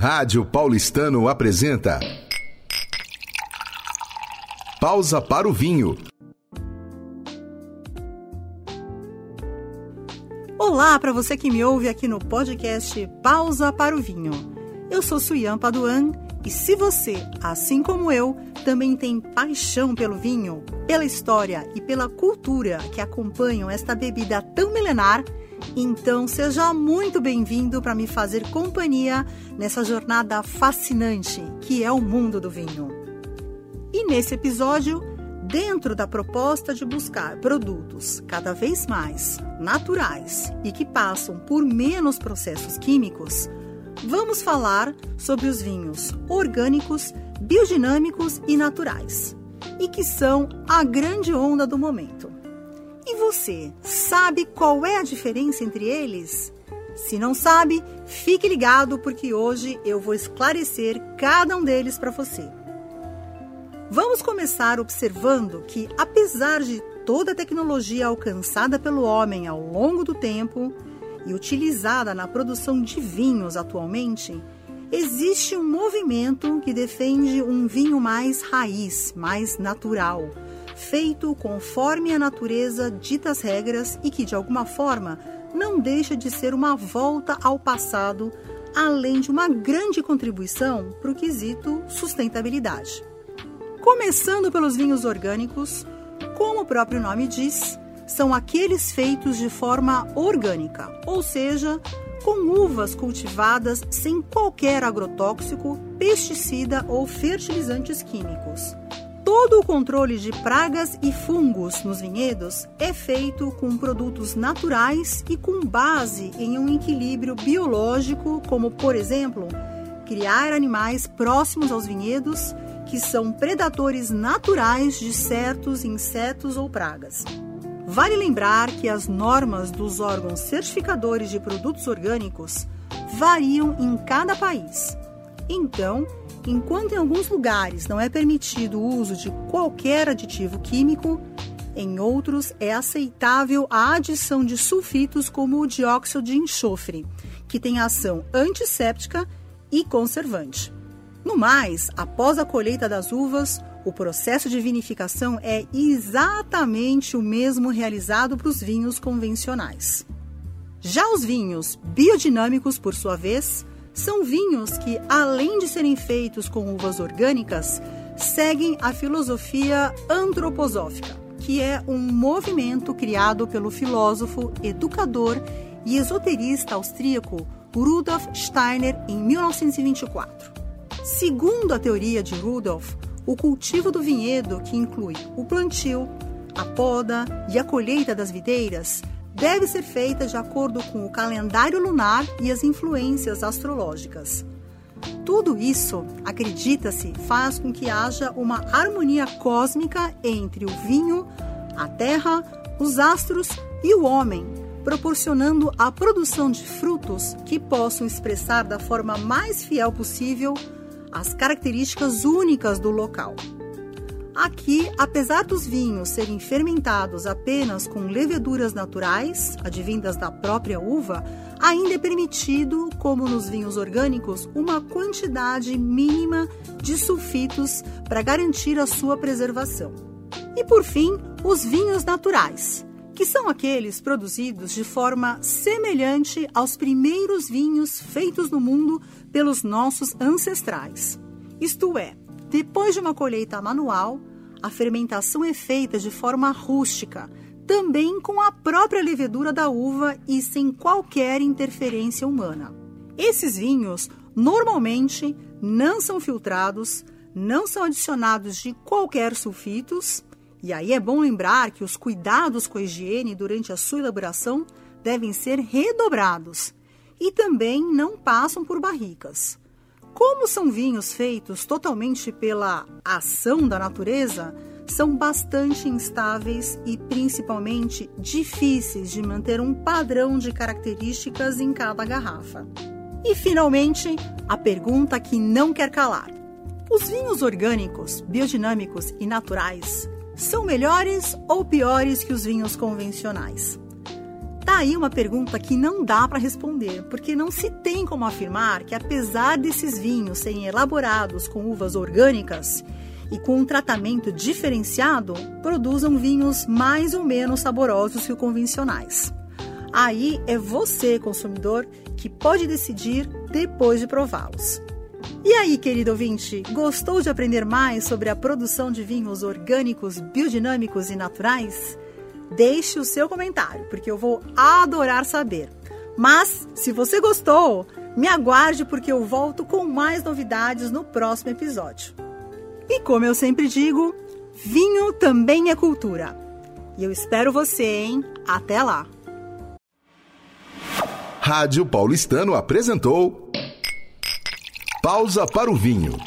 Rádio Paulistano apresenta. Pausa para o vinho. Olá para você que me ouve aqui no podcast Pausa para o Vinho. Eu sou Suyan Paduan e se você, assim como eu, também tem paixão pelo vinho, pela história e pela cultura que acompanham esta bebida tão milenar, então seja muito bem-vindo para me fazer companhia nessa jornada fascinante que é o mundo do vinho. E nesse episódio, dentro da proposta de buscar produtos cada vez mais naturais e que passam por menos processos químicos, vamos falar sobre os vinhos orgânicos, biodinâmicos e naturais, e que são a grande onda do momento. E você sabe qual é a diferença entre eles? Se não sabe, fique ligado porque hoje eu vou esclarecer cada um deles para você. Vamos começar observando que, apesar de toda a tecnologia alcançada pelo homem ao longo do tempo e utilizada na produção de vinhos atualmente, existe um movimento que defende um vinho mais raiz, mais natural feito conforme a natureza dita as regras e que, de alguma forma, não deixa de ser uma volta ao passado, além de uma grande contribuição para o quesito sustentabilidade. Começando pelos vinhos orgânicos, como o próprio nome diz, são aqueles feitos de forma orgânica, ou seja, com uvas cultivadas sem qualquer agrotóxico, pesticida ou fertilizantes químicos Todo o controle de pragas e fungos nos vinhedos é feito com produtos naturais e com base em um equilíbrio biológico, como, por exemplo, criar animais próximos aos vinhedos que são predadores naturais de certos insetos ou pragas. Vale lembrar que as normas dos órgãos certificadores de produtos orgânicos variam em cada país. Então, Enquanto em alguns lugares não é permitido o uso de qualquer aditivo químico, em outros é aceitável a adição de sulfitos como o dióxido de enxofre, que tem ação antisséptica e conservante. No mais, após a colheita das uvas, o processo de vinificação é exatamente o mesmo realizado para os vinhos convencionais. Já os vinhos biodinâmicos, por sua vez, são vinhos que, além de serem feitos com uvas orgânicas, seguem a filosofia antroposófica, que é um movimento criado pelo filósofo, educador e esoterista austríaco Rudolf Steiner em 1924. Segundo a teoria de Rudolf, o cultivo do vinhedo, que inclui o plantio, a poda e a colheita das videiras, deve ser feita de acordo com o calendário lunar e as influências astrológicas. Tudo isso, acredita-se, faz com que haja uma harmonia cósmica entre o vinho, a terra, os astros e o homem, proporcionando a produção de frutos que possam expressar da forma mais fiel possível as características únicas do local. Aqui, apesar dos vinhos serem fermentados apenas com leveduras naturais, advindas da própria uva, ainda é permitido, como nos vinhos orgânicos, uma quantidade mínima de sulfitos para garantir a sua preservação. E por fim, os vinhos naturais, que são aqueles produzidos de forma semelhante aos primeiros vinhos feitos no mundo pelos nossos ancestrais. Isto é, depois de uma colheita manual, a fermentação é feita de forma rústica, também com a própria levedura da uva e sem qualquer interferência humana. Esses vinhos normalmente não são filtrados, não são adicionados de qualquer sulfitos, e aí é bom lembrar que os cuidados com a higiene durante a sua elaboração devem ser redobrados e também não passam por barricas. Como são vinhos feitos totalmente pela ação da natureza, são bastante instáveis e principalmente difíceis de manter um padrão de características em cada garrafa. E finalmente, a pergunta que não quer calar: os vinhos orgânicos, biodinâmicos e naturais são melhores ou piores que os vinhos convencionais? Aí uma pergunta que não dá para responder, porque não se tem como afirmar que, apesar desses vinhos serem elaborados com uvas orgânicas e com um tratamento diferenciado, produzam vinhos mais ou menos saborosos que os convencionais. Aí é você, consumidor, que pode decidir depois de prová-los. E aí, querido ouvinte, gostou de aprender mais sobre a produção de vinhos orgânicos, biodinâmicos e naturais? Deixe o seu comentário, porque eu vou adorar saber. Mas, se você gostou, me aguarde porque eu volto com mais novidades no próximo episódio. E como eu sempre digo, vinho também é cultura. E eu espero você, hein? Até lá! Rádio Paulistano apresentou Pausa para o Vinho.